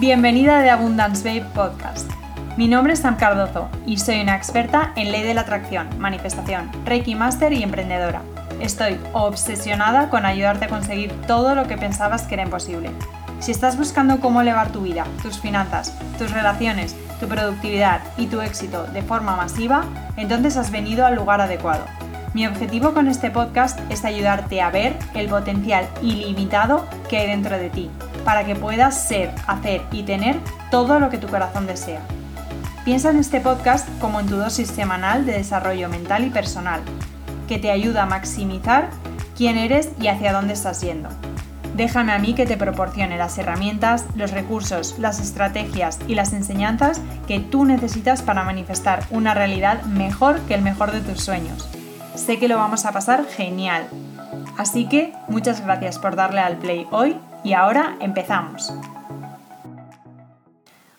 Bienvenida de Abundance Babe Podcast. Mi nombre es Sam Cardozo y soy una experta en ley de la atracción, manifestación, Reiki Master y emprendedora. Estoy obsesionada con ayudarte a conseguir todo lo que pensabas que era imposible. Si estás buscando cómo elevar tu vida, tus finanzas, tus relaciones, tu productividad y tu éxito de forma masiva, entonces has venido al lugar adecuado. Mi objetivo con este podcast es ayudarte a ver el potencial ilimitado que hay dentro de ti para que puedas ser, hacer y tener todo lo que tu corazón desea. Piensa en este podcast como en tu dosis semanal de desarrollo mental y personal, que te ayuda a maximizar quién eres y hacia dónde estás yendo. Déjame a mí que te proporcione las herramientas, los recursos, las estrategias y las enseñanzas que tú necesitas para manifestar una realidad mejor que el mejor de tus sueños. Sé que lo vamos a pasar genial. Así que muchas gracias por darle al play hoy y ahora empezamos.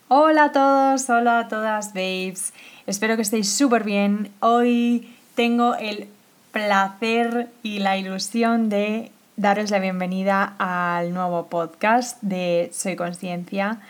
Hola a todos, hola a todas, babes. Espero que estéis súper bien. Hoy tengo el placer y la ilusión de daros la bienvenida al nuevo podcast de Soy Conciencia.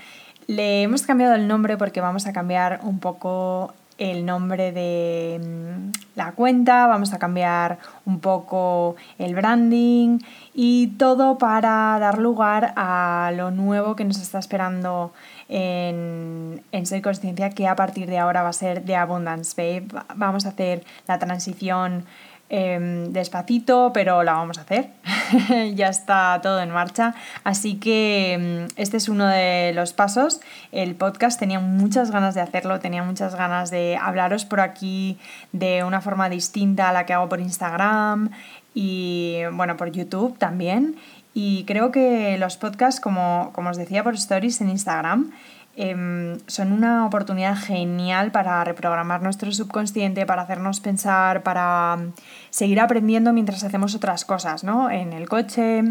Le hemos cambiado el nombre porque vamos a cambiar un poco el nombre de mm, la cuenta, vamos a cambiar un poco el branding y todo para dar lugar a lo nuevo que nos está esperando en, en Soy Consciencia, que a partir de ahora va a ser de Abundance Babe. Vamos a hacer la transición Em, despacito, pero la vamos a hacer. ya está todo en marcha. Así que em, este es uno de los pasos. El podcast tenía muchas ganas de hacerlo, tenía muchas ganas de hablaros por aquí de una forma distinta a la que hago por Instagram y bueno, por YouTube también. Y creo que los podcasts, como, como os decía por stories en Instagram, Em, son una oportunidad genial para reprogramar nuestro subconsciente, para hacernos pensar, para mm, seguir aprendiendo mientras hacemos otras cosas, ¿no? En el coche,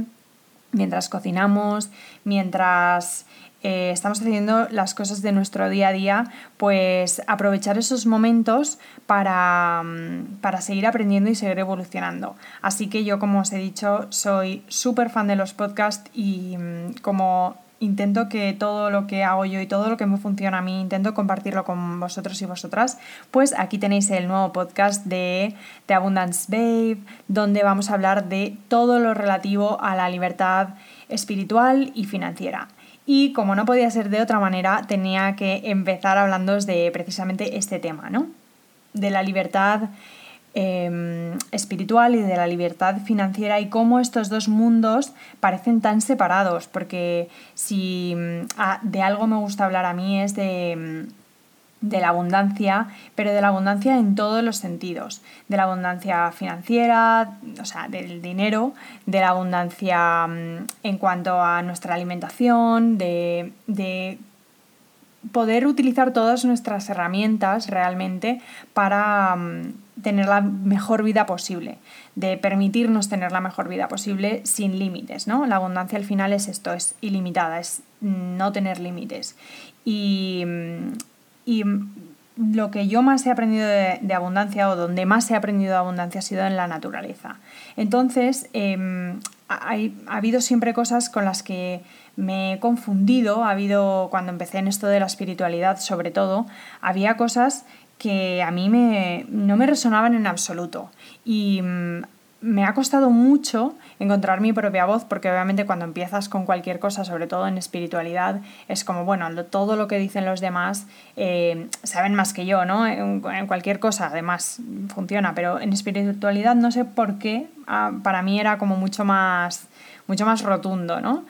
mientras cocinamos, mientras eh, estamos haciendo las cosas de nuestro día a día, pues aprovechar esos momentos para, mm, para seguir aprendiendo y seguir evolucionando. Así que yo, como os he dicho, soy súper fan de los podcasts y mm, como intento que todo lo que hago yo y todo lo que me funciona a mí, intento compartirlo con vosotros y vosotras, pues aquí tenéis el nuevo podcast de The Abundance Babe, donde vamos a hablar de todo lo relativo a la libertad espiritual y financiera. Y como no podía ser de otra manera, tenía que empezar hablando de precisamente este tema, ¿no? De la libertad Em, espiritual y de la libertad financiera y cómo estos dos mundos parecen tan separados, porque si mm, de algo me gusta hablar a mí es de, mm, de la abundancia, pero de la abundancia en todos los sentidos, de la abundancia financiera, o sea, del dinero, de la abundancia mm, en cuanto a nuestra alimentación, de, de poder utilizar todas nuestras herramientas realmente para tener la mejor vida posible, de permitirnos tener la mejor vida posible sin límites, ¿no? La abundancia al final es esto, es ilimitada, es no tener límites. Y, lo que yo más he aprendido de, abundancia o donde más he aprendido de abundancia ha sido en la naturaleza. Entonces, em, ha, ha habido siempre cosas con las que me he confundido, ha habido, cuando empecé en esto de la espiritualidad sobre todo, había cosas que a mí me, no me resonaban en absoluto. Y mm, me ha costado mucho encontrar mi propia voz, porque obviamente cuando empiezas con cualquier cosa, sobre todo en espiritualidad, es como, bueno, todo lo que dicen los demás eh, saben más que yo, ¿no? En, cualquier cosa, además, funciona, pero en espiritualidad no sé por qué, ah, para mí era como mucho más, mucho más rotundo, ¿no?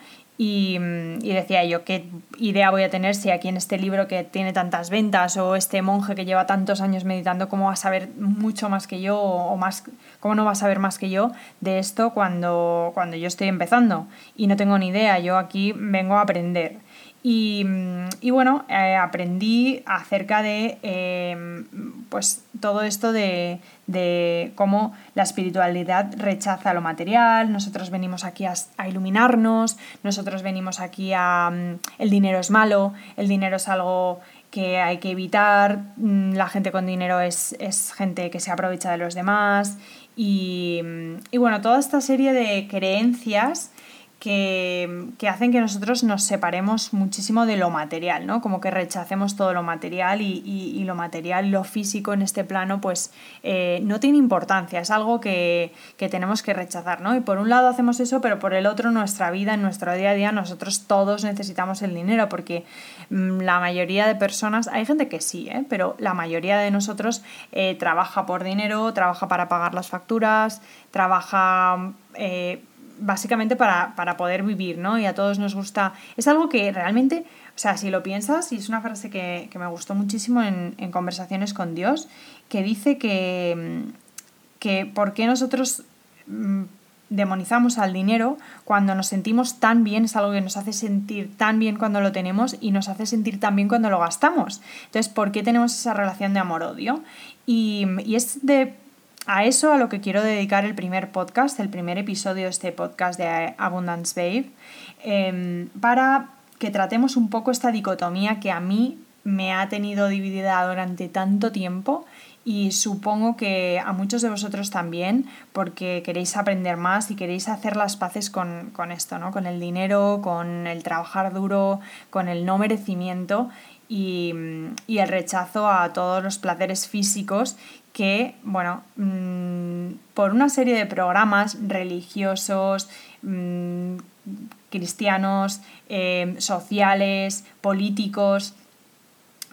Y, decía yo, ¿qué idea voy a tener si aquí en este libro que tiene tantas ventas o este monje que lleva tantos años meditando, cómo va a saber mucho más que yo o más, cómo no va a saber más que yo de esto cuando, cuando yo estoy empezando? Y no tengo ni idea, yo aquí vengo a aprender. Y, bueno, eh, aprendí acerca de em, pues, todo esto de, cómo la espiritualidad rechaza lo material, nosotros venimos aquí a, iluminarnos, nosotros venimos aquí a... Mm, el dinero es malo, el dinero es algo que hay que evitar, mm, la gente con dinero es, es gente que se aprovecha de los demás. Y, y bueno, toda esta serie de creencias que, hacen que nosotros nos separemos muchísimo de lo material, ¿no? Como que rechacemos todo lo material y, lo material, lo físico en este plano, pues eh, no tiene importancia, es algo que, tenemos que rechazar, ¿no? Y por un lado hacemos eso, pero por el otro, nuestra vida, en nuestro día a día, nosotros todos necesitamos el dinero, porque mm, la mayoría de personas, hay gente que sí, ¿eh? pero la mayoría de nosotros eh, trabaja por dinero, trabaja para pagar las facturas, trabaja básicamente para, poder vivir, ¿no? Y a todos nos gusta. Es algo que realmente, o sea, si lo piensas, y es una frase que, me gustó muchísimo en, conversaciones con Dios, que dice que, que por qué nosotros mm, demonizamos al dinero cuando nos sentimos tan bien, es algo que nos hace sentir tan bien cuando lo tenemos y nos hace sentir tan bien cuando lo gastamos. Entonces, ¿por qué tenemos esa relación de amor-odio? Y, y es de a eso a lo que quiero dedicar el primer podcast, el primer episodio de este podcast de Abundance Babe, em, para que tratemos un poco esta dicotomía que a mí me ha tenido dividida durante tanto tiempo y supongo que a muchos de vosotros también, porque queréis aprender más y queréis hacer las paces con, con esto, ¿no? con el dinero, con el trabajar duro, con el no merecimiento y, el rechazo a todos los placeres físicos que, bueno, mm, por una serie de programas religiosos, mm, cristianos, eh, sociales, políticos,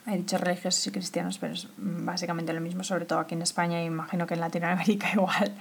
he dicho religiosos y cristianos, pero es básicamente lo mismo, sobre todo aquí en España y imagino que en Latinoamérica igual,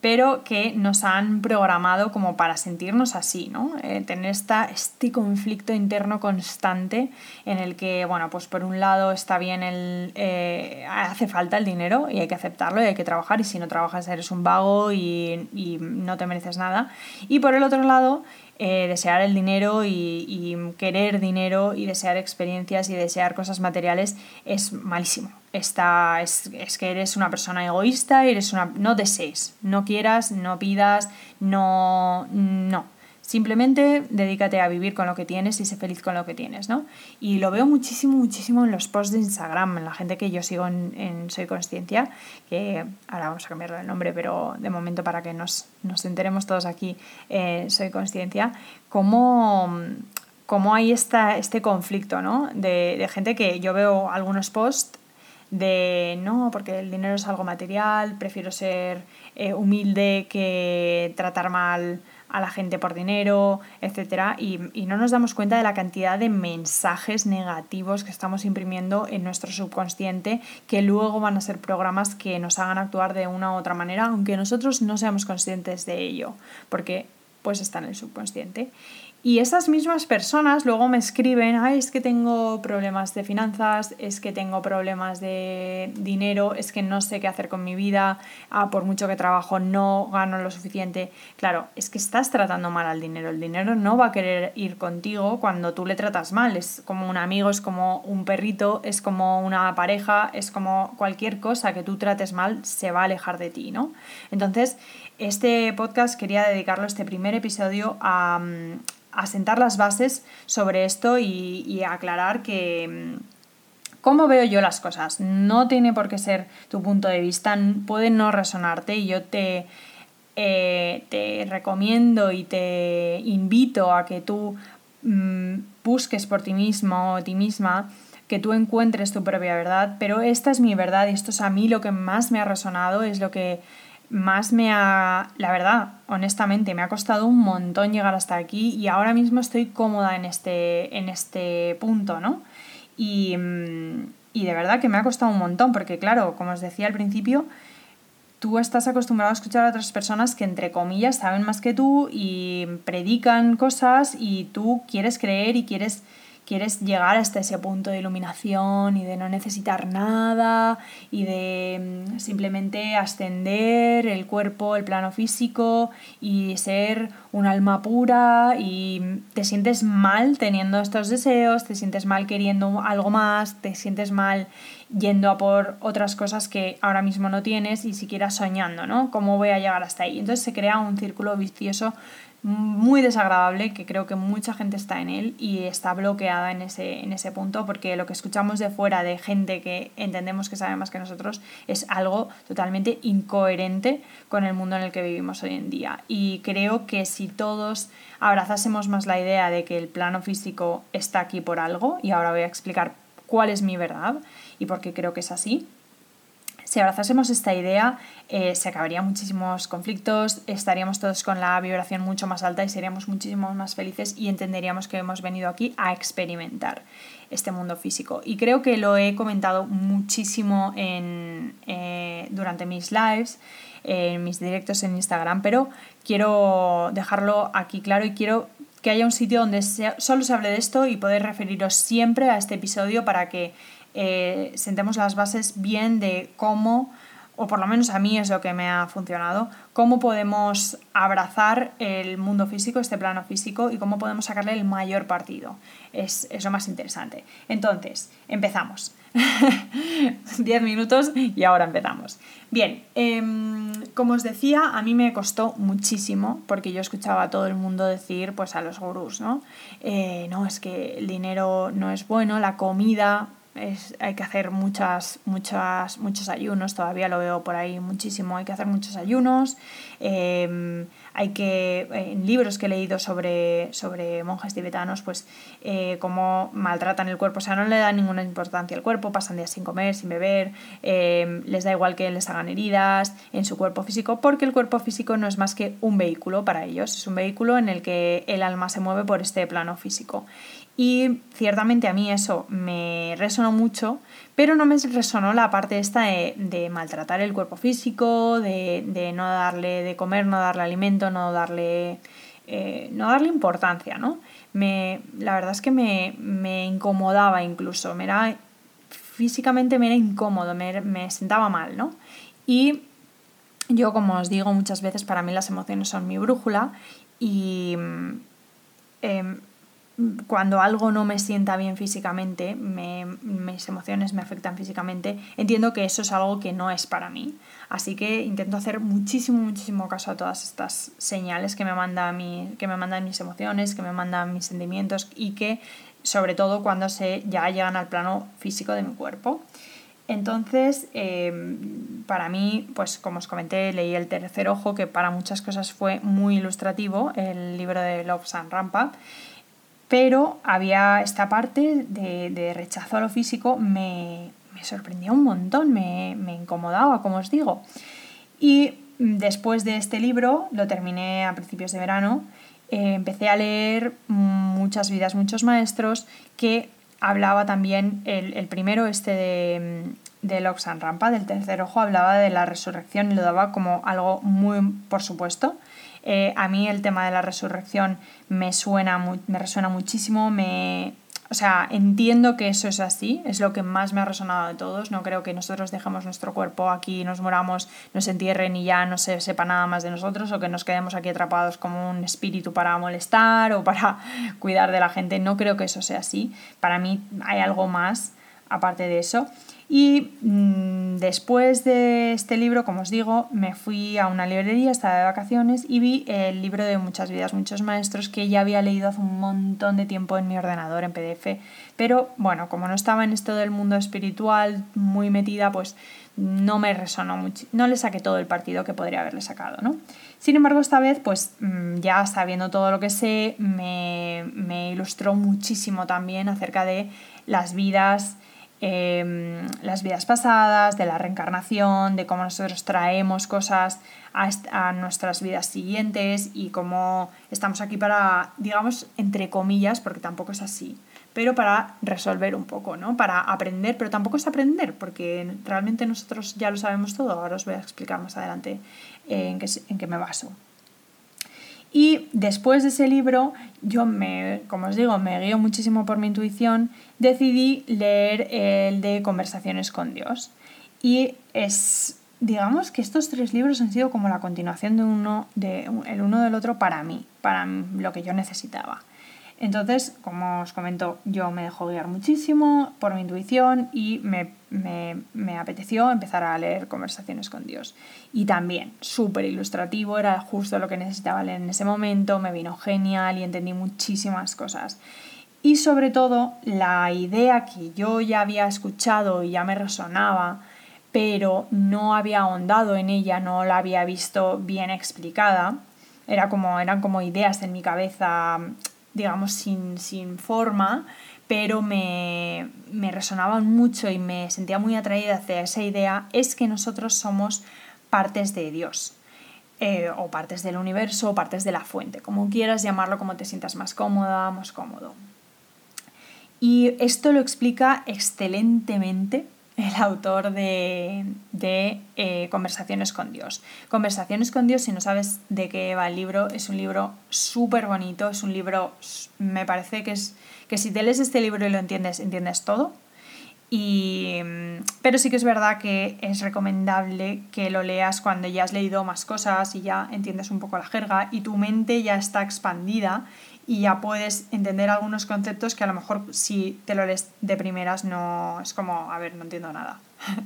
pero que nos han programado como para sentirnos así, ¿no? Eh, tener esta, este conflicto interno constante en el que, bueno, pues por un lado está bien el... Eh, hace falta el dinero y hay que aceptarlo y hay que trabajar y si no trabajas eres un vago y, y no te mereces nada. Y por el otro lado eh, desear el dinero y, querer dinero y desear experiencias y desear cosas materiales es malísimo. Esta, es, es, que eres una persona egoísta, eres una, no desees, no quieras, no pidas, no, no. Simplemente dedícate a vivir con lo que tienes y sé feliz con lo que tienes, ¿no? Y lo veo muchísimo, muchísimo en los posts de Instagram, en la gente que yo sigo en, Soy Consciencia, que ahora vamos a cambiarlo el nombre, pero de momento para que nos, enteremos todos aquí, eh, Soy Consciencia, cómo, cómo hay esta, este conflicto, ¿no? De, gente que yo veo algunos posts de no, porque el dinero es algo material, prefiero ser eh, humilde que tratar mal a la gente por dinero, etc. Y, no nos damos cuenta de la cantidad de mensajes negativos que estamos imprimiendo en nuestro subconsciente que luego van a ser programas que nos hagan actuar de una u otra manera, aunque nosotros no seamos conscientes de ello, porque pues está en el subconsciente. Y esas mismas personas luego me escriben, es que tengo problemas de finanzas, es que tengo problemas de dinero, es que no sé qué hacer con mi vida, ah, por mucho que trabajo no gano lo suficiente. Claro, es que estás tratando mal al dinero. El dinero no va a querer ir contigo cuando tú le tratas mal. Es como un amigo, es como un perrito, es como una pareja, es como cualquier cosa que tú trates mal se va a alejar de ti, ¿no? Entonces, este podcast quería dedicarlo, este primer episodio, a, a sentar las bases sobre esto y, aclarar que mm, cómo veo yo las cosas. No tiene por qué ser tu punto de vista, puede no resonarte y yo te, eh, te recomiendo y te invito a que tú mm, busques por ti mismo o ti misma que tú encuentres tu propia verdad, pero esta es mi verdad y esto es a mí lo que más me ha resonado, es lo que más me ha, la verdad, honestamente, me ha costado un montón llegar hasta aquí y ahora mismo estoy cómoda en este, en este punto, ¿no? Y, mm, y de verdad que me ha costado un montón, porque claro, como os decía al principio, tú estás acostumbrado a escuchar a otras personas que entre comillas saben más que tú y predican cosas y tú quieres creer y quieres quieres llegar hasta ese punto de iluminación y de no necesitar nada y de mm, simplemente ascender el cuerpo, el plano físico y ser un alma pura y te sientes mal teniendo estos deseos, te sientes mal queriendo algo más, te sientes mal yendo a por otras cosas que ahora mismo no tienes y siquiera soñando, ¿no? ¿Cómo voy a llegar hasta ahí? Entonces se crea un círculo vicioso muy desagradable que creo que mucha gente está en él y está bloqueada en ese, en ese punto porque lo que escuchamos de fuera de gente que entendemos que sabe más que nosotros es algo totalmente incoherente con el mundo en el que vivimos hoy en día. Y creo que si todos abrazásemos más la idea de que el plano físico está aquí por algo y ahora voy a explicar cuál es mi verdad y por qué creo que es así si abrazásemos esta idea, eh, se acabarían muchísimos conflictos, estaríamos todos con la vibración mucho más alta y seríamos muchísimo más felices y entenderíamos que hemos venido aquí a experimentar este mundo físico. Y creo que lo he comentado muchísimo en, eh, durante mis lives, en mis directos en Instagram, pero quiero dejarlo aquí claro y quiero que haya un sitio donde solo se hable de esto y poder referiros siempre a este episodio para que eh, sentemos las bases bien de cómo, o por lo menos a mí es lo que me ha funcionado, cómo podemos abrazar el mundo físico, este plano físico, y cómo podemos sacarle el mayor partido. Es, es lo más interesante. Entonces, empezamos. 10 minutos y ahora empezamos. Bien, em, como os decía, a mí me costó muchísimo porque yo escuchaba a todo el mundo decir, pues a los gurús, ¿no? Eh, no, es que el dinero no es bueno, la comida hay que hacer muchas, muchas, muchos ayunos, todavía lo veo por ahí muchísimo, hay que hacer muchos ayunos, em, hay que, en libros que he leído sobre, sobre monjes tibetanos, pues eh, cómo maltratan el cuerpo, o sea, no le dan ninguna importancia al cuerpo, pasan días sin comer, sin beber, em, les da igual que les hagan heridas en su cuerpo físico, porque el cuerpo físico no es más que un vehículo para ellos, es un vehículo en el que el alma se mueve por este plano físico. Y ciertamente a mí eso me resonó mucho, pero no me resonó la parte esta de, maltratar el cuerpo físico, de, no darle de comer, no darle alimento, no darle, eh, no darle importancia, ¿no? Me, la verdad es que me, me incomodaba incluso, me era, físicamente me era incómodo, me, me sentaba mal, ¿no? Y yo, como os digo muchas veces, para mí las emociones son mi brújula y... Eh, cuando algo no me sienta bien físicamente, mis emociones me afectan físicamente, entiendo que eso es algo que no es para mí. Así que intento hacer muchísimo, muchísimo caso a todas estas señales que me, manda mi, que me mandan mis emociones, que me mandan mis sentimientos y que, sobre todo, cuando se, ya llegan al plano físico de mi cuerpo. Entonces, em, para mí, pues como os comenté, leí El tercer ojo, que para muchas cosas fue muy ilustrativo, el libro de Love San Rampa pero había esta parte de, rechazo a lo físico, me, me sorprendía un montón, me, incomodaba, como os digo. Y después de este libro, lo terminé a principios de verano, eh, empecé a leer muchas vidas, muchos maestros, que hablaba también, el, primero este de, de Loxan Rampa, del tercer ojo, hablaba de la resurrección y lo daba como algo muy por supuesto. Eh, a mí el tema de la resurrección me suena, me resuena muchísimo, me, o sea, entiendo que eso es así, es lo que más me ha resonado de todos. No creo que nosotros dejemos nuestro cuerpo aquí, nos moramos, nos entierren y ya no se sepa nada más de nosotros o que nos quedemos aquí atrapados como un espíritu para molestar o para cuidar de la gente. No creo que eso sea así. Para mí hay algo más aparte de eso. Y mm, después de este libro, como os digo, me fui a una librería, estaba de vacaciones y vi el libro de Muchas vidas, muchos maestros que ya había leído hace un montón de tiempo en mi ordenador, en PDF. Pero bueno, como no estaba en esto del mundo espiritual muy metida, pues no me resonó mucho, no le saqué todo el partido que podría haberle sacado, ¿no? Sin embargo, esta vez, pues mm, ya sabiendo todo lo que sé, me, me ilustró muchísimo también acerca de las vidas Em, las vidas pasadas, de la reencarnación, de cómo nosotros traemos cosas a, nuestras vidas siguientes y cómo estamos aquí para, digamos, entre comillas, porque tampoco es así, pero para resolver un poco, ¿no? Para aprender, pero tampoco es aprender, porque realmente nosotros ya lo sabemos todo. Ahora os voy a explicar más adelante en qué, en qué me baso. Y después de ese libro, yo me, como os digo, me guío muchísimo por mi intuición, decidí leer el de Conversaciones con Dios. Y es, digamos que estos tres libros han sido como la continuación de uno, de, el uno del otro para mí, para lo que yo necesitaba. Entonces, como os comento, yo me dejo guiar muchísimo por mi intuición y me, me, apeteció empezar a leer conversaciones con Dios. Y también, súper ilustrativo, era justo lo que necesitaba leer en ese momento, me vino genial y entendí muchísimas cosas. Y sobre todo, la idea que yo ya había escuchado y ya me resonaba, pero no había ahondado en ella, no la había visto bien explicada, era como, eran como ideas en mi cabeza digamos, sin, forma, pero me, me resonaban mucho y me sentía muy atraída hacia esa idea, es que nosotros somos partes de Dios. Eh, o partes del universo o partes de la fuente, como quieras llamarlo, como te sientas más cómoda, más cómodo. Y esto lo explica excelentemente el autor de, eh, Conversaciones con Dios. Conversaciones con Dios, si no sabes de qué va el libro, es un libro súper bonito, es un libro, me parece que es que si te lees este libro y lo entiendes, entiendes todo. Y, pero sí que es verdad que es recomendable que lo leas cuando ya has leído más cosas y ya entiendes un poco la jerga y tu mente ya está expandida y ya puedes entender algunos conceptos que a lo mejor si te lo lees de primeras no es como, a ver, no entiendo nada.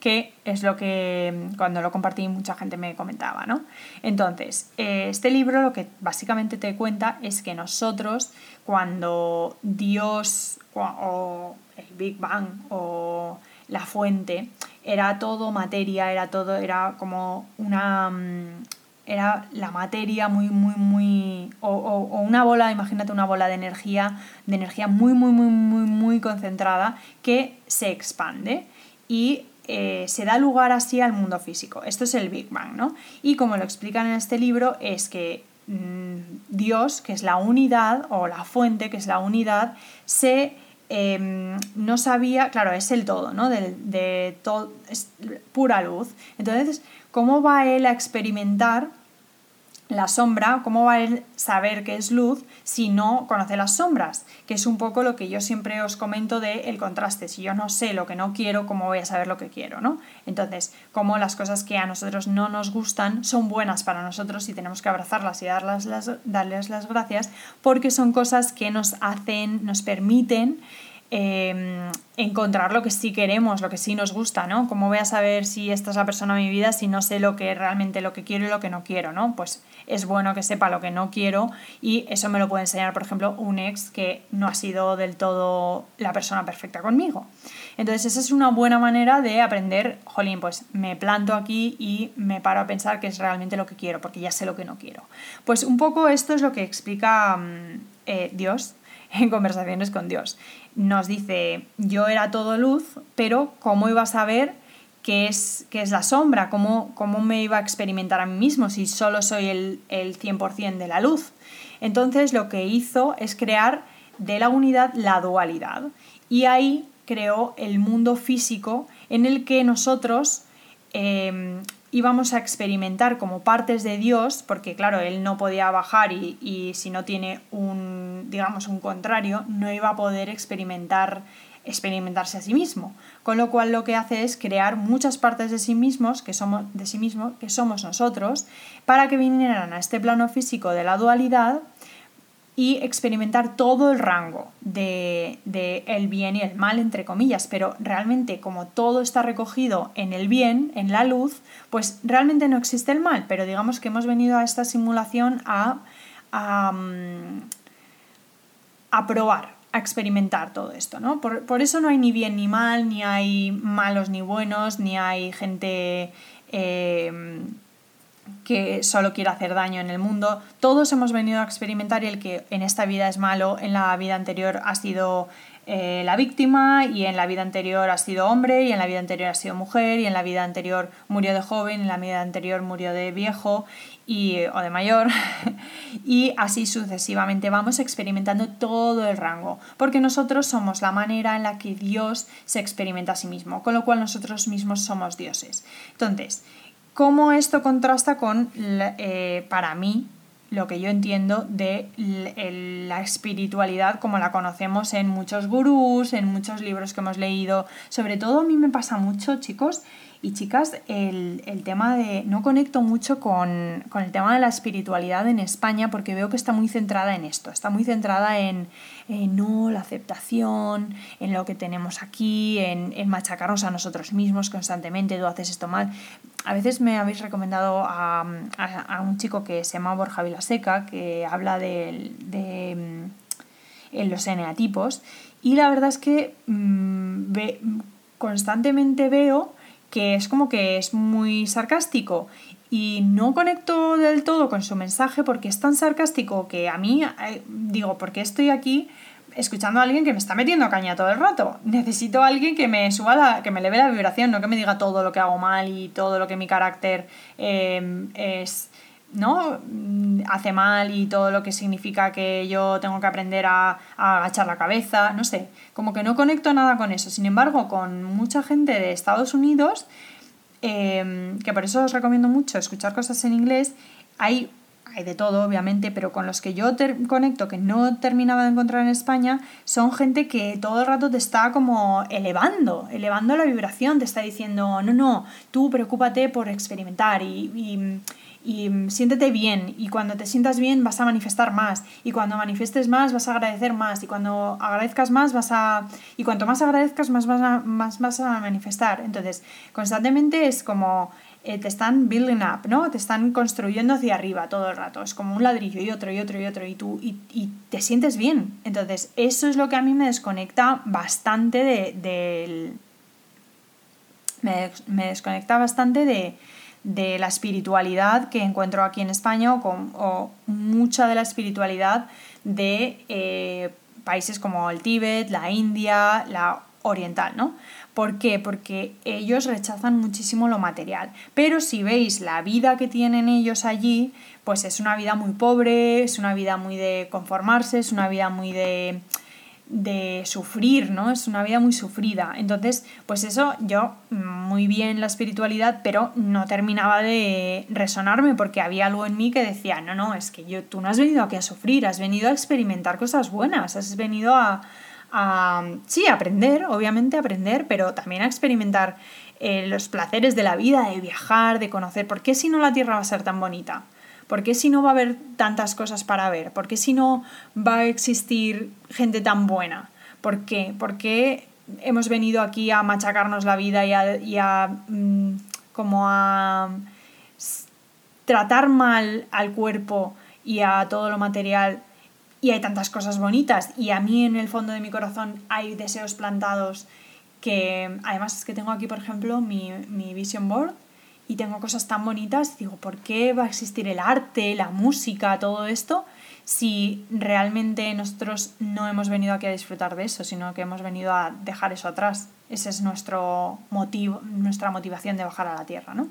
que es lo que cuando lo compartí mucha gente me comentaba, ¿no? Entonces, eh, este libro lo que básicamente te cuenta es que nosotros cuando Dios o el Big Bang o la fuente era todo materia, era todo, era como una, mm, era la materia muy, muy, muy... O, o, una bola, imagínate una bola de energía, de energía muy, muy, muy, muy, muy concentrada que se expande y eh, se da lugar así al mundo físico. Esto es el Big Bang, ¿no? Y como lo explican en este libro, es que mm, Dios, que es la unidad, o la fuente, que es la unidad, se... Em, no sabía, claro, es el todo, ¿no? De, de todo, es pura luz. Entonces, ¿cómo va él a experimentar la sombra, ¿cómo va a saber qué es luz si no conoce las sombras? Que es un poco lo que yo siempre os comento de el contraste. Si yo no sé lo que no quiero, ¿cómo voy a saber lo que quiero? ¿no? Entonces, como las cosas que a nosotros no nos gustan son buenas para nosotros y tenemos que abrazarlas y darles las gracias porque son cosas que nos hacen, nos permiten Em, encontrar lo que sí queremos, lo que sí nos gusta, ¿no? ¿Cómo voy a saber si esta es la persona de mi vida si no sé lo que realmente lo que quiero y lo que no quiero, ¿no? Pues es bueno que sepa lo que no quiero y eso me lo puede enseñar, por ejemplo, un ex que no ha sido del todo la persona perfecta conmigo. Entonces, esa es una buena manera de aprender, jolín, pues me planto aquí y me paro a pensar qué es realmente lo que quiero, porque ya sé lo que no quiero. Pues un poco esto es lo que explica mm, eh, Dios en conversaciones con Dios. Nos dice, yo era todo luz, pero ¿cómo iba a saber qué es, qué es la sombra? ¿Cómo, ¿Cómo me iba a experimentar a mí mismo si solo soy el, el 100% de la luz? Entonces lo que hizo es crear de la unidad la dualidad. Y ahí creó el mundo físico en el que nosotros em, íbamos a experimentar como partes de Dios, porque claro, él no podía bajar y, y, si no tiene un, digamos, un contrario, no iba a poder experimentar experimentarse a sí mismo. Con lo cual lo que hace es crear muchas partes de sí mismos, que somos de sí mismo, que somos nosotros, para que vinieran a este plano físico de la dualidad y experimentar todo el rango de, el bien y el mal, entre comillas, pero realmente como todo está recogido en el bien, en la luz, pues realmente no existe el mal, pero digamos que hemos venido a esta simulación a, a, mm, probar, a experimentar todo esto, ¿no? Por, eso no hay ni bien ni mal, ni hay malos ni buenos, ni hay gente... Eh, que solo quiere hacer daño en el mundo. Todos hemos venido a experimentar y el que en esta vida es malo, en la vida anterior ha sido eh, la víctima y en la vida anterior ha sido hombre y en la vida anterior ha sido mujer y en la vida anterior murió de joven, en la vida anterior murió de viejo y, o de mayor y así sucesivamente vamos experimentando todo el rango porque nosotros somos la manera en la que Dios se experimenta a sí mismo, con lo cual nosotros mismos somos dioses. Entonces, cómo esto contrasta con, eh, para mí, lo que yo entiendo de la espiritualidad como la conocemos en muchos gurús, en muchos libros que hemos leído. Sobre todo a mí me pasa mucho, chicos y chicas, el, tema de... No conecto mucho con, con, el tema de la espiritualidad en España porque veo que está muy centrada en esto, está muy centrada en, no, la aceptación, en lo que tenemos aquí, en, en machacarnos a nosotros mismos constantemente, tú haces esto mal. A veces me habéis recomendado a, a, un chico que se llama Borja Vilaseca, que habla de, de mm, los eneatipos, y la verdad es que mm, ve, constantemente veo que es como que es muy sarcástico y no conecto del todo con su mensaje porque es tan sarcástico que a mí eh, digo, porque estoy aquí escuchando a alguien que me está metiendo caña todo el rato. Necesito a alguien que me suba la, que me leve la vibración, no que me diga todo lo que hago mal y todo lo que mi carácter em, es, ¿no? Mm, hace mal y todo lo que significa que yo tengo que aprender a, agachar la cabeza, no sé, como que no conecto nada con eso. Sin embargo, con mucha gente de Estados Unidos, em, que por eso os recomiendo mucho escuchar cosas en inglés, hay hay de todo, obviamente, pero con los que yo conecto, que no terminaba de encontrar en España, son gente que todo el rato te está como elevando, elevando la vibración, te está diciendo, no, no, tú preocúpate por experimentar y, y siéntete bien y cuando te sientas bien vas a manifestar más y cuando manifiestes más vas a agradecer más y cuando agradezcas más vas a y cuanto más agradezcas más vas a, más vas a manifestar entonces constantemente es como eh, te están building up, ¿no? Te están construyendo hacia arriba todo el rato. Es como un ladrillo y otro y otro y otro y tú y, y te sientes bien. Entonces, eso es lo que a mí me desconecta bastante de, me, me, desconecta bastante de, de, la espiritualidad que encuentro aquí en España o, con, mucha de la espiritualidad de eh, países como el Tíbet, la India, la oriental, ¿no? ¿Por qué? Porque ellos rechazan muchísimo lo material. Pero si veis la vida que tienen ellos allí, pues es una vida muy pobre, es una vida muy de conformarse, es una vida muy de de sufrir, ¿no? Es una vida muy sufrida. Entonces, pues eso, yo muy bien la espiritualidad, pero no terminaba de resonarme porque había algo en mí que decía, no, no, es que yo, tú no has venido aquí a sufrir, has venido a experimentar cosas buenas, has venido a, a, sí, aprender, obviamente aprender, pero también a experimentar eh, los placeres de la vida, de viajar, de conocer. ¿Por qué si no la Tierra va a ser tan bonita? ¿Por qué si no va a haber tantas cosas para ver? ¿Por qué si no va a existir gente tan buena? ¿Por qué? ¿Por qué hemos venido aquí a machacarnos la vida y a, y a mm, como a tratar mal al cuerpo y a todo lo material y hay tantas cosas bonitas y a mí en el fondo de mi corazón hay deseos plantados que además es que tengo aquí por ejemplo mi, mi vision board y tengo cosas tan bonitas, digo, ¿por qué va a existir el arte, la música, todo esto? si realmente nosotros no hemos venido aquí a disfrutar de eso, sino que hemos venido a dejar eso atrás. Ese es nuestro motivo, nuestra motivación de bajar a la tierra, ¿no?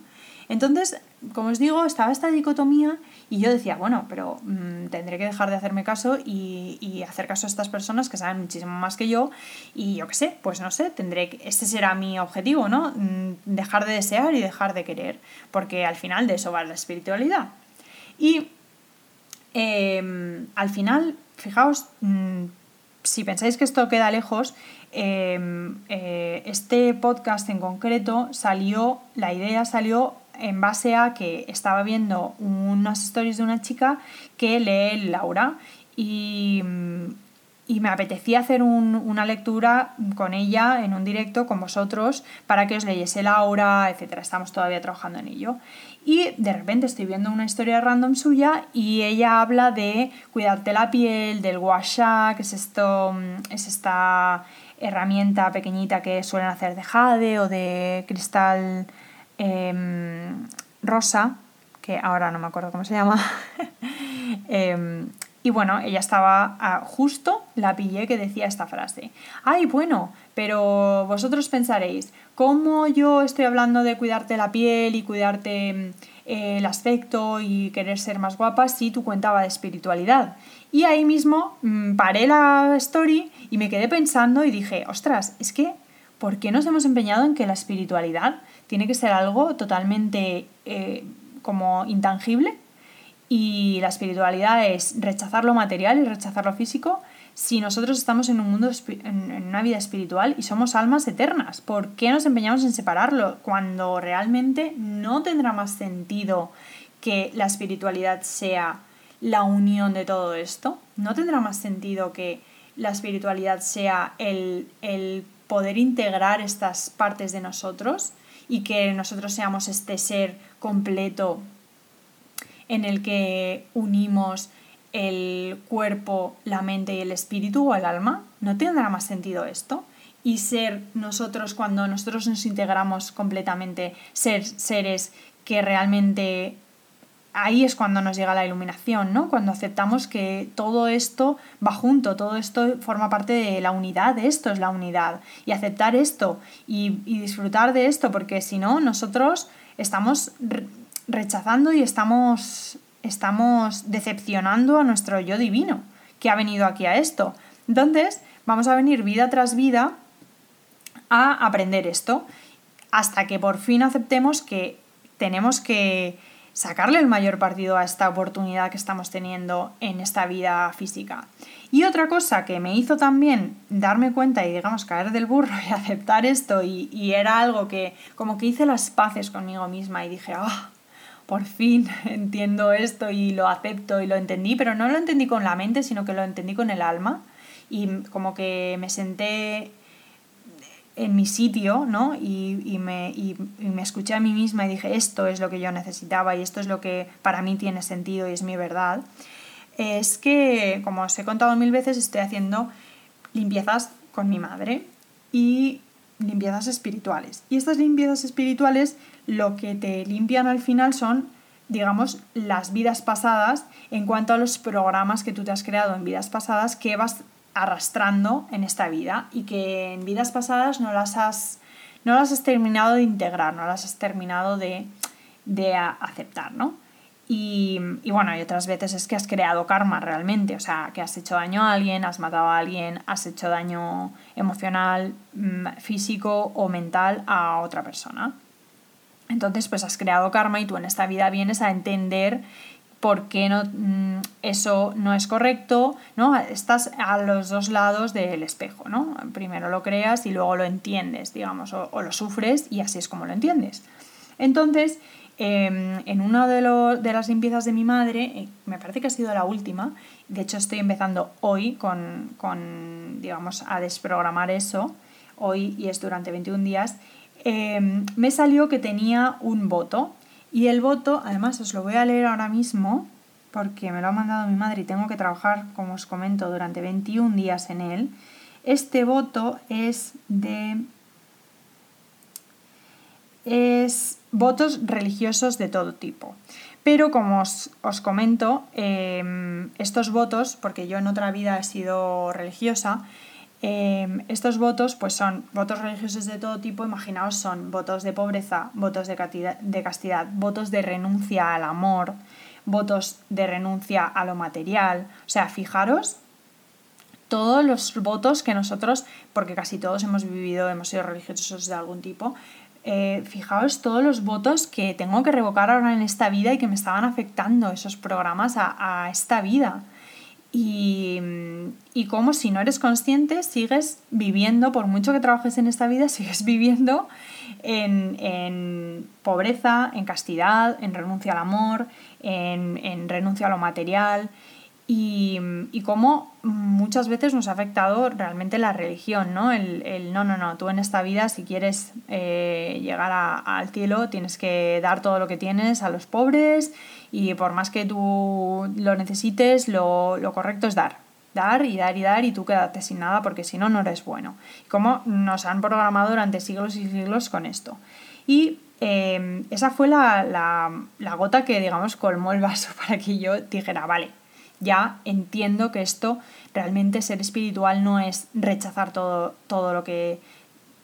Entonces, como os digo, estaba esta dicotomía y yo decía, bueno, pero mm, tendré que dejar de hacerme caso y, hacer caso a estas personas que saben muchísimo más que yo y yo qué sé, pues no sé, tendré que, este será mi objetivo, ¿no? Mm, dejar de desear y dejar de querer, porque al final de eso va la espiritualidad. Y Em, al final, fijaos, mm, si pensáis que esto queda lejos, em, eh, este podcast en concreto salió, la idea salió en base a que estaba viendo unas stories de una chica que lee Laura y, mm, y me apetecía hacer una lectura con ella en un directo con vosotros para que os leyese Laura, etc. Estamos todavía trabajando en ello. Y de repente estoy viendo una historia random suya y ella habla de cuidarte la piel, del guasha, que es esto, mm, es esta herramienta pequeñita que suelen hacer de jade o de cristal em, rosa, que ahora no me acuerdo cómo se llama. Em, y bueno, ella estaba ah, justo, la pillé que decía esta frase. Ay, bueno, pero vosotros pensaréis, ¿cómo yo estoy hablando de cuidarte la piel y cuidarte mm, el aspecto y querer ser más guapa si tú cuentabas de espiritualidad? Y ahí mismo mm, paré la story y me quedé pensando y dije, ostras, es que, ¿por qué nos hemos empeñado en que la espiritualidad tiene que ser algo totalmente eh, como intangible? Y la espiritualidad es rechazar lo material y rechazar lo físico si nosotros estamos en un mundo, en una vida espiritual y somos almas eternas. ¿Por qué nos empeñamos en separarlo cuando realmente no tendrá más sentido que la espiritualidad sea la unión de todo esto? ¿No tendrá más sentido que la espiritualidad sea el, el poder integrar estas partes de nosotros y que nosotros seamos este ser completo en el que unimos el cuerpo, la mente y el espíritu o el alma? ¿No tendrá más sentido esto? Y ser nosotros, cuando nosotros nos integramos completamente, ser seres que realmente ahí es cuando nos llega la iluminación, ¿no? Cuando aceptamos que todo esto va junto, todo esto forma parte de la unidad, esto es la unidad. Y aceptar esto y, disfrutar de esto, porque si no, nosotros estamos rechazando y estamos, estamos decepcionando a nuestro yo divino, que ha venido aquí a esto. Entonces, vamos a venir vida tras vida a aprender esto, hasta que por fin aceptemos que tenemos que sacarle el mayor partido a esta oportunidad que estamos teniendo en esta vida física. Y otra cosa que me hizo también darme cuenta y digamos caer del burro y aceptar esto y, era algo que como que hice las paces conmigo misma y dije, ah, por fin entiendo esto y lo acepto y lo entendí, pero no lo entendí con la mente, sino que lo entendí con el alma y como que me senté en mi sitio, ¿no? Y, me, me, escuché a mí misma y dije, esto es lo que yo necesitaba y esto es lo que para mí tiene sentido y es mi verdad, es que, como os he contado mil veces, estoy haciendo limpiezas con mi madre y limpiezas espirituales. Y estas limpiezas espirituales lo que te limpian al final son, digamos, las vidas pasadas en cuanto a los programas que tú te has creado en vidas pasadas que vas arrastrando en esta vida y que en vidas pasadas no las has, no las has terminado de integrar, no las has terminado de, aceptar, ¿no? Y, y, bueno, y otras veces es que has creado karma realmente, o sea, que has hecho daño a alguien, has matado a alguien, has hecho daño emocional, mm, físico o mental a otra persona. Entonces, pues has creado karma y tú en esta vida vienes a entender por qué no, mm, eso no es correcto, ¿no? Estás a los dos lados del espejo, ¿no? Primero lo creas y luego lo entiendes, digamos, o, lo sufres y así es como lo entiendes. Entonces, em, en una de, de, las limpiezas de mi madre, eh, me parece que ha sido la última, de hecho estoy empezando hoy con, con digamos, a desprogramar eso, hoy y es durante 21 días, em, me salió que tenía un voto y el voto, además os lo voy a leer ahora mismo, porque me lo ha mandado mi madre y tengo que trabajar, como os comento, durante 21 días en él. Este voto es de... es votos religiosos de todo tipo. Pero como os, comento, em, estos votos, porque yo en otra vida he sido religiosa, Em, estos votos pues son votos religiosos de todo tipo, imaginaos, son votos de pobreza, votos de castidad, votos de renuncia al amor, votos de renuncia a lo material. O sea, fijaros todos los votos que nosotros, porque casi todos hemos vivido, hemos sido religiosos de algún tipo, eh, fijaos todos los votos que tengo que revocar ahora en esta vida y que me estaban afectando esos programas a esta vida y, y como si no eres consciente sigues viviendo, por mucho que trabajes en esta vida, sigues viviendo en, pobreza, en castidad, en renuncia al amor, en, en renuncia a lo material y, cómo muchas veces nos ha afectado realmente la religión, ¿no? El, no, no, no, tú en esta vida si quieres eh, llegar al cielo tienes que dar todo lo que tienes a los pobres y por más que tú lo necesites, lo, correcto es dar. Dar y dar y dar y tú quédate sin nada porque si no, no eres bueno. Y cómo nos han programado durante siglos y siglos con esto. Y eh, esa fue la, la, la gota que, digamos, colmó el vaso para que yo dijera, vale, ya entiendo que esto realmente ser espiritual no es rechazar todo, todo lo que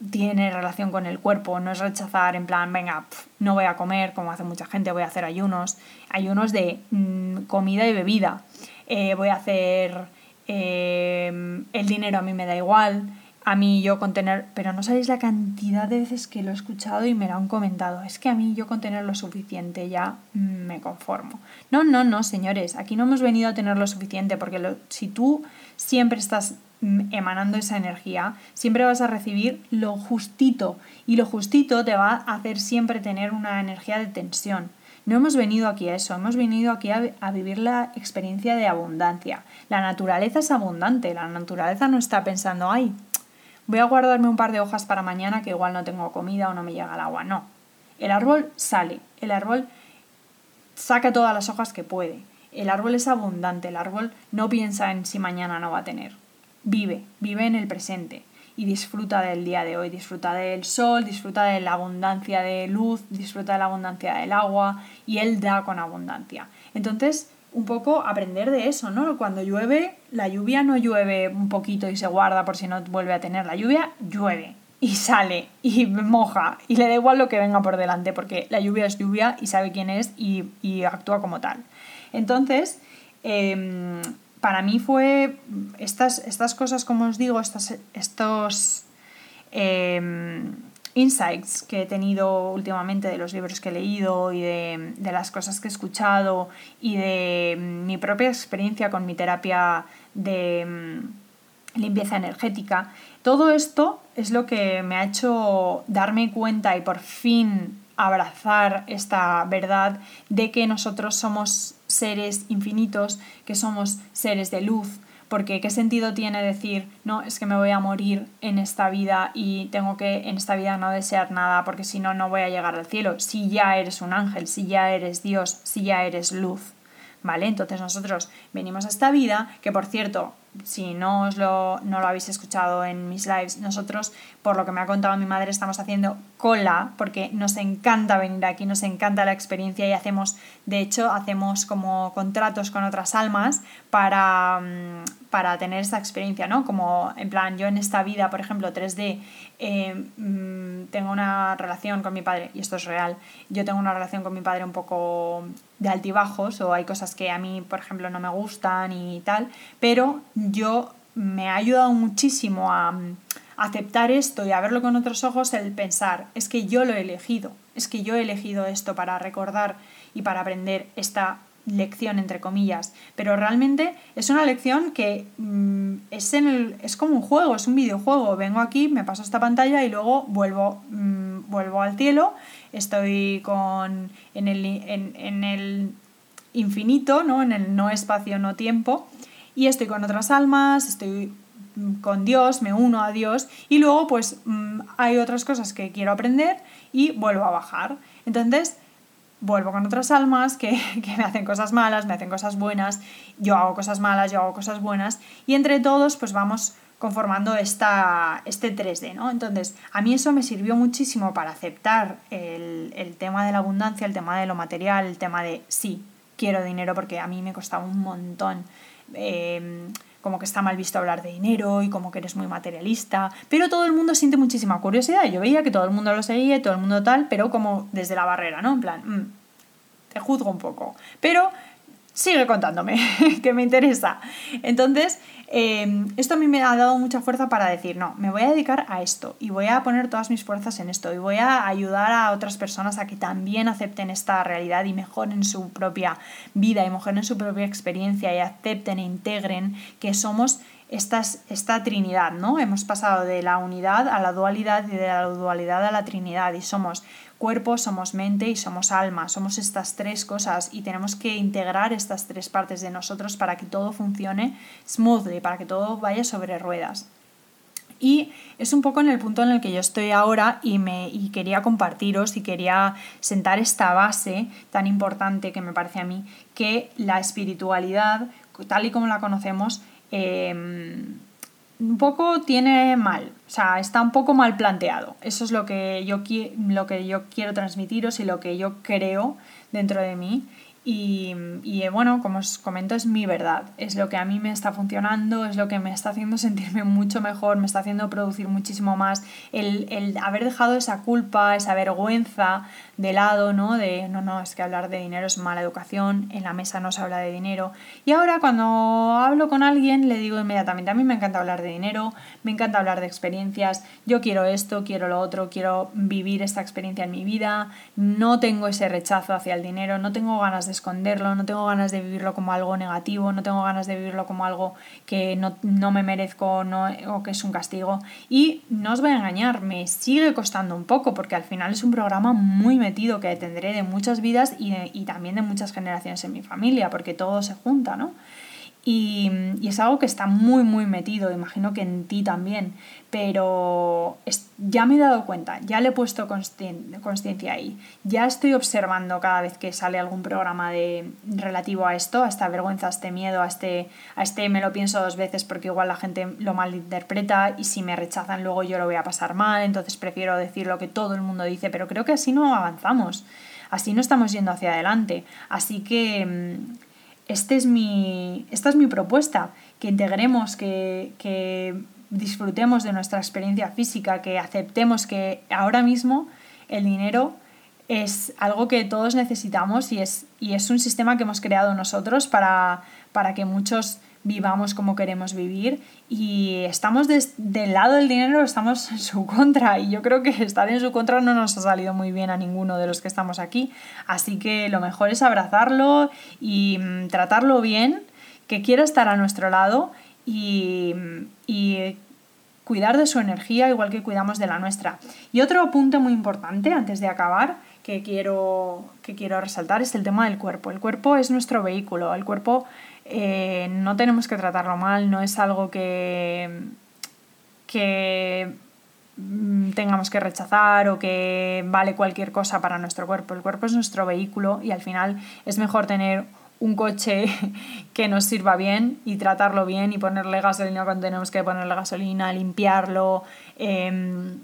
tiene relación con el cuerpo, no es rechazar en plan, venga, no voy a comer, como hace mucha gente, voy a hacer ayunos, ayunos de mm, comida y bebida, eh, voy a hacer eh, el dinero a mí me da igual, a mí yo con tener, pero no sabéis la cantidad de veces que lo he escuchado y me lo han comentado, es que a mí yo con tener lo suficiente ya me conformo. No, no, no, señores, aquí no hemos venido a tener lo suficiente porque si tú siempre estás emanando esa energía, siempre vas a recibir lo justito y lo justito te va a hacer siempre tener una energía de tensión. No hemos venido aquí a eso, hemos venido aquí a, vivir la experiencia de abundancia. La naturaleza es abundante, la naturaleza no está pensando, ay, voy a guardarme un par de hojas para mañana que igual no tengo comida o no me llega el agua. No, el árbol sale, el árbol saca todas las hojas que puede. El árbol es abundante, el árbol no piensa en si mañana no va a tener. Vive, vive en el presente y disfruta del día de hoy, disfruta del sol, disfruta de la abundancia de luz, disfruta de la abundancia del agua y él da con abundancia. Entonces, un poco aprender de eso, ¿no? Cuando llueve, la lluvia no llueve un poquito y se guarda por si no vuelve a tener. La lluvia llueve y sale y moja y le da igual lo que venga por delante porque la lluvia es lluvia y sabe quién es y, actúa como tal. Entonces, em, para mí fue estas, estas cosas, como os digo, estas, estos... Em, insights que he tenido últimamente de los libros que he leído y de, las cosas que he escuchado y de mm, mi propia experiencia con mi terapia de mm, limpieza energética, todo esto es lo que me ha hecho darme cuenta y por fin abrazar esta verdad de que nosotros somos seres infinitos, que somos seres de luz, porque qué sentido tiene decir, no, es que me voy a morir en esta vida y tengo que en esta vida no desear nada porque si no, no voy a llegar al cielo, si ya eres un ángel, si ya eres Dios, si ya eres luz. ¿Vale? Entonces nosotros venimos a esta vida, que por cierto, si no, os lo, no lo habéis escuchado en mis lives, nosotros, por lo que me ha contado mi madre, estamos haciendo cola porque nos encanta venir aquí, nos encanta la experiencia y hacemos, de hecho, hacemos como contratos con otras almas para, mm, para tener esta experiencia, ¿no? Como en plan, yo en esta vida, por ejemplo, 3D, eh, mm, tengo una relación con mi padre, y esto es real, yo tengo una relación con mi padre un poco de altibajos, o hay cosas que a mí, por ejemplo, no me gustan y tal, pero yo me ha ayudado muchísimo a, aceptar esto y a verlo con otros ojos el pensar, es que yo lo he elegido, es que yo he elegido esto para recordar y para aprender esta lección entre comillas, pero realmente es una lección que mm, es, en el, es como un juego, es un videojuego, vengo aquí, me paso esta pantalla y luego vuelvo, mm, vuelvo al cielo, estoy con, en, el, en el infinito, ¿no? en el no espacio, no tiempo, y estoy con otras almas, estoy con Dios, me uno a Dios y luego pues mm, hay otras cosas que quiero aprender y vuelvo a bajar. Entonces vuelvo con otras almas que, que, me hacen cosas malas, me hacen cosas buenas, yo hago cosas malas, yo hago cosas buenas y entre todos pues vamos conformando esta, este 3D, ¿no? Entonces, a mí eso me sirvió muchísimo para aceptar el, el tema de la abundancia, el tema de lo material, el tema de sí, quiero dinero porque a mí me costaba un montón Em, como que está mal visto hablar de dinero y como que eres muy materialista, pero todo el mundo siente muchísima curiosidad. Yo veía que todo el mundo lo seguía todo el mundo tal, pero como desde la barrera, ¿no? En plan, mm, te juzgo un poco. Pero sigue contándome, que me interesa. Entonces, em, esto a mí me ha dado mucha fuerza para decir, no, me voy a dedicar a esto y voy a poner todas mis fuerzas en esto y voy a ayudar a otras personas a que también acepten esta realidad y mejoren su propia vida y mejoren su propia experiencia y acepten e integren que somos esta Trinidad, ¿no? Hemos pasado de la unidad a la dualidad y de la dualidad a la Trinidad y somos cuerpo, somos mente y somos alma, somos estas tres cosas y tenemos que integrar estas tres partes de nosotros para que todo funcione smoothly, para que todo vaya sobre ruedas. Y es un poco en el punto en el que yo estoy ahora y, me, y quería compartiros y quería sentar esta base tan importante que me parece a mí, que la espiritualidad, tal y como la conocemos, Em, un poco tiene mal, o sea, está un poco mal planteado. Eso es lo que yo, lo que yo quiero transmitiros y lo que yo creo dentro de mí. Y, y, bueno, como os comento, es mi verdad, es lo que a mí me está funcionando, es lo que me está haciendo sentirme mucho mejor, me está haciendo producir muchísimo más. El, el haber dejado esa culpa, esa vergüenza de lado, ¿no? De no, no, es que hablar de dinero es mala educación, en la mesa no se habla de dinero. Y ahora cuando hablo con alguien le digo inmediatamente, a mí me encanta hablar de dinero, me encanta hablar de experiencias, yo quiero esto, quiero lo otro, quiero vivir esta experiencia en mi vida, no tengo ese rechazo hacia el dinero, no tengo ganas de esconderlo, no tengo ganas de vivirlo como algo negativo, no tengo ganas de vivirlo como algo que no, me merezco no, o que es un castigo. Y no os voy a engañar, me sigue costando un poco porque al final es un programa muy metido que tendré de muchas vidas y, y también de muchas generaciones en mi familia, porque todo se junta, ¿no? Y, es algo que está muy, muy metido, imagino que en ti también, pero ya me he dado cuenta, ya le he puesto conciencia ahí, ya estoy observando cada vez que sale algún programa de, relativo a esto, a esta vergüenza, a este miedo, a este, a este me lo pienso dos veces porque igual la gente lo malinterpreta y si me rechazan luego yo lo voy a pasar mal, entonces prefiero decir lo que todo el mundo dice, pero creo que así no avanzamos, así no estamos yendo hacia adelante, así que mm, este es mi, esta es mi propuesta, que integremos, que, disfrutemos de nuestra experiencia física, que aceptemos que ahora mismo el dinero es algo que todos necesitamos y es, y es un sistema que hemos creado nosotros para, para que muchos vivamos como queremos vivir y estamos del lado del dinero, estamos en su contra y yo creo que estar en su contra no nos ha salido muy bien a ninguno de los que estamos aquí, así que lo mejor es abrazarlo y mm, tratarlo bien, que quiera estar a nuestro lado y, y cuidar de su energía igual que cuidamos de la nuestra. Y otro punto muy importante antes de acabar que quiero, que quiero resaltar es el tema del cuerpo. El cuerpo es nuestro vehículo, el cuerpo eh, no tenemos que tratarlo mal, no es algo que, que mm, tengamos que rechazar o que vale cualquier cosa para nuestro cuerpo. El cuerpo es nuestro vehículo y al final es mejor tener un coche que nos sirva bien y tratarlo bien y ponerle gasolina cuando tenemos que ponerle gasolina, limpiarlo, em,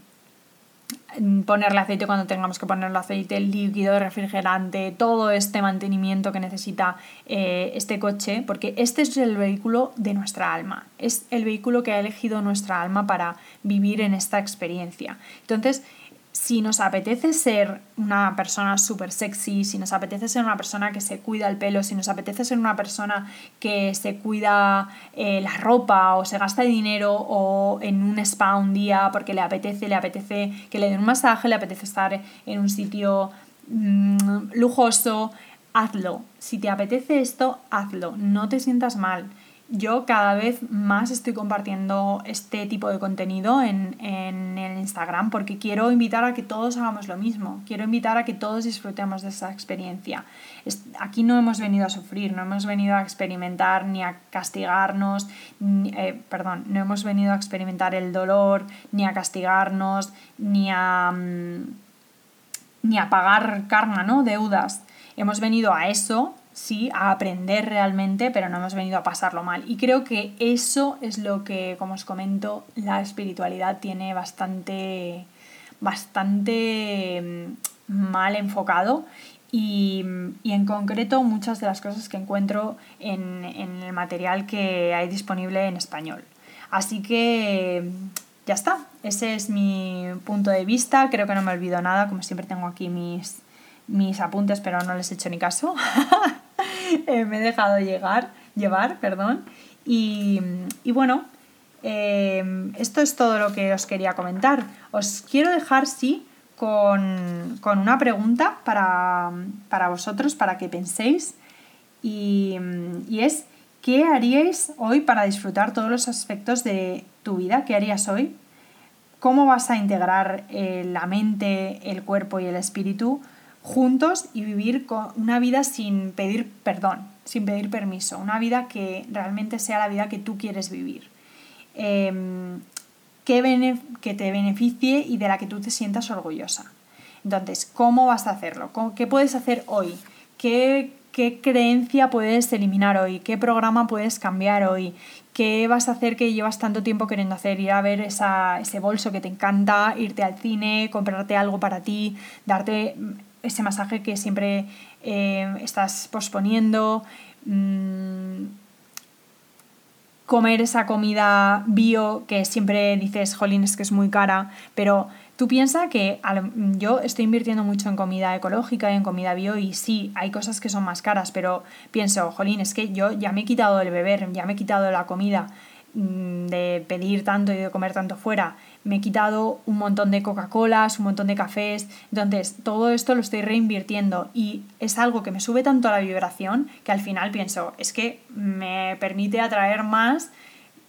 ponerle aceite cuando tengamos que ponerle aceite, líquido, refrigerante, todo este mantenimiento que necesita eh, este coche, porque este es el vehículo de nuestra alma, es el vehículo que ha elegido nuestra alma para vivir en esta experiencia. Entonces, si nos apetece ser una persona súper sexy, si nos apetece ser una persona que se cuida el pelo, si nos apetece ser una persona que se cuida eh, la ropa o se gasta dinero o en un spa un día porque le apetece, le apetece que le den un masaje, le apetece estar en un sitio mm, lujoso, hazlo. Si te apetece esto, hazlo. No te sientas mal yo cada vez más estoy compartiendo este tipo de contenido en, el Instagram porque quiero invitar a que todos hagamos lo mismo, quiero invitar a que todos disfrutemos de esa experiencia. aquí no hemos venido a sufrir, no hemos venido a experimentar ni a castigarnos, eh, perdón, no hemos venido a experimentar el dolor, ni a castigarnos, ni a, mm, ni a pagar karma, ¿no? Deudas. Hemos venido a eso sí, a aprender realmente, pero no hemos venido a pasarlo mal. Y creo que eso es lo que, como os comento, la espiritualidad tiene bastante, bastante mm, mal enfocado. Y, en concreto muchas de las cosas que encuentro en, en el material que hay disponible en español. Así que ya está, ese es mi punto de vista, creo que no me olvido nada, como siempre tengo aquí mis, mis apuntes, pero no les he hecho ni caso. Eh, me he dejado llegar, llevar, perdón. Y, bueno, eh, esto es todo lo que os quería comentar. Os quiero dejar, sí, con, una pregunta para, vosotros, para que penséis. Y, es, ¿qué haríais hoy para disfrutar todos los aspectos de tu vida? ¿Qué harías hoy? ¿Cómo vas a integrar eh, la mente, el cuerpo y el espíritu juntos y vivir una vida sin pedir perdón, sin pedir permiso, una vida que realmente sea la vida que tú quieres vivir, que, que te beneficie y de la que tú te sientas orgullosa. Entonces, ¿cómo vas a hacerlo? ¿Qué puedes hacer hoy? ¿Qué, ¿Qué creencia puedes eliminar hoy? ¿Qué programa puedes cambiar hoy? ¿Qué vas a hacer que llevas tanto tiempo queriendo hacer? Ir a ver ese bolso que te encanta, irte al cine, comprarte algo para ti, darte ese masaje que siempre eh, estás posponiendo, mm, comer esa comida bio que siempre dices, jolín, es que es muy cara, pero tú piensas que yo estoy invirtiendo mucho en comida ecológica y en comida bio y sí, hay cosas que son más caras, pero pienso, jolín, es que yo ya me he quitado el beber, ya me he quitado la comida mm, de pedir tanto y de comer tanto fuera me he quitado un montón de Coca-Colas, un montón de cafés, entonces todo esto lo estoy reinvirtiendo y es algo que me sube tanto la vibración que al final pienso, es que me permite atraer más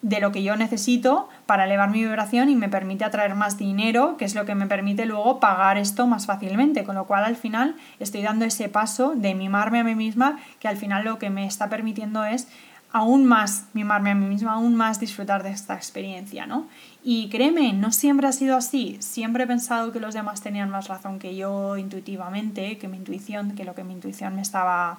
de lo que yo necesito para elevar mi vibración y me permite atraer más dinero, que es lo que me permite luego pagar esto más fácilmente, con lo cual al final estoy dando ese paso de mimarme a mí misma, que al final lo que me está permitiendo es aún más mimarme a mí misma, aún más disfrutar de esta experiencia, ¿no? Y créeme, no siempre ha sido así. Siempre he pensado que los demás tenían más razón que yo intuitivamente, que mi intuición, que lo que mi intuición me estaba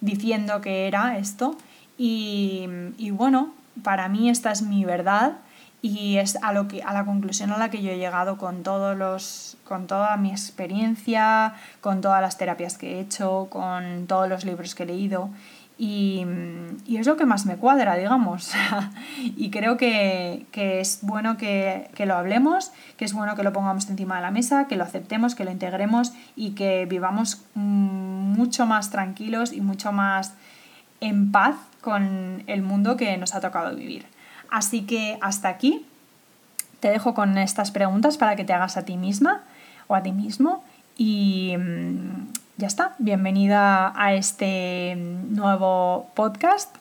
diciendo que era esto. Y, bueno, para mí esta es mi verdad y es a, lo que, a la conclusión a la que yo he llegado con, todos los, con toda mi experiencia, con todas las terapias que he hecho, con todos los libros que he leído. Y, es lo que más me cuadra, digamos. y creo que, es bueno que, lo hablemos, que es bueno que lo pongamos encima de la mesa, que lo aceptemos, que lo integremos y que vivamos mucho más tranquilos y mucho más en paz con el mundo que nos ha tocado vivir. Así que hasta aquí te dejo con estas preguntas para que te hagas a ti misma o a ti mismo y mm, ya está, bienvenida a este nuevo podcast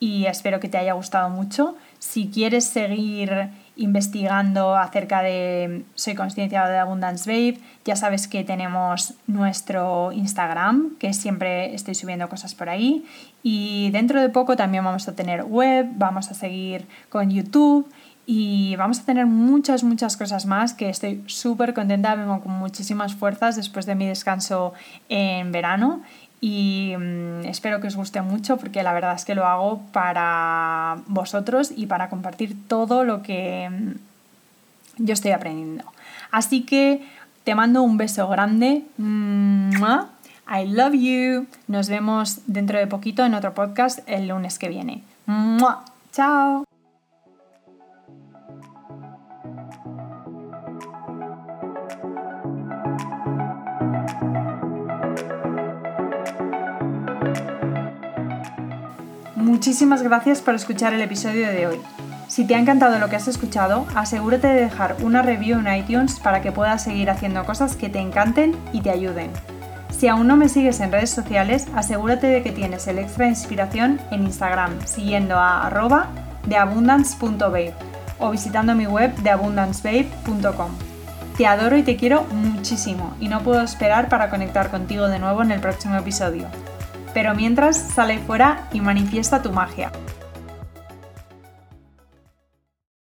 y espero que te haya gustado mucho. Si quieres seguir investigando acerca de Soy Consciencia de Abundance Babe, ya sabes que tenemos nuestro Instagram, que siempre estoy subiendo cosas por ahí. Y dentro de poco también vamos a tener web, vamos a seguir con YouTube y vamos a tener muchas, muchas cosas más que estoy súper contenta, vengo con muchísimas fuerzas después de mi descanso en verano y mm, espero que os guste mucho porque la verdad es que lo hago para vosotros y para compartir todo lo que mm, yo estoy aprendiendo. Así que te mando un beso grande. I love you. Nos vemos dentro de poquito en otro podcast el lunes que viene. Chao. Muchísimas gracias por escuchar el episodio de hoy. Si te ha encantado lo que has escuchado, asegúrate de dejar una review en iTunes para que puedas seguir haciendo cosas que te encanten y te ayuden. Si aún no me sigues en redes sociales, asegúrate de que tienes el extra inspiración en Instagram siguiendo a arroba deabundance.babe o visitando mi web deabundancebabe.com. Te adoro y te quiero muchísimo y no puedo esperar para conectar contigo de nuevo en el próximo episodio. Pero mientras, sale fuera y manifiesta tu magia.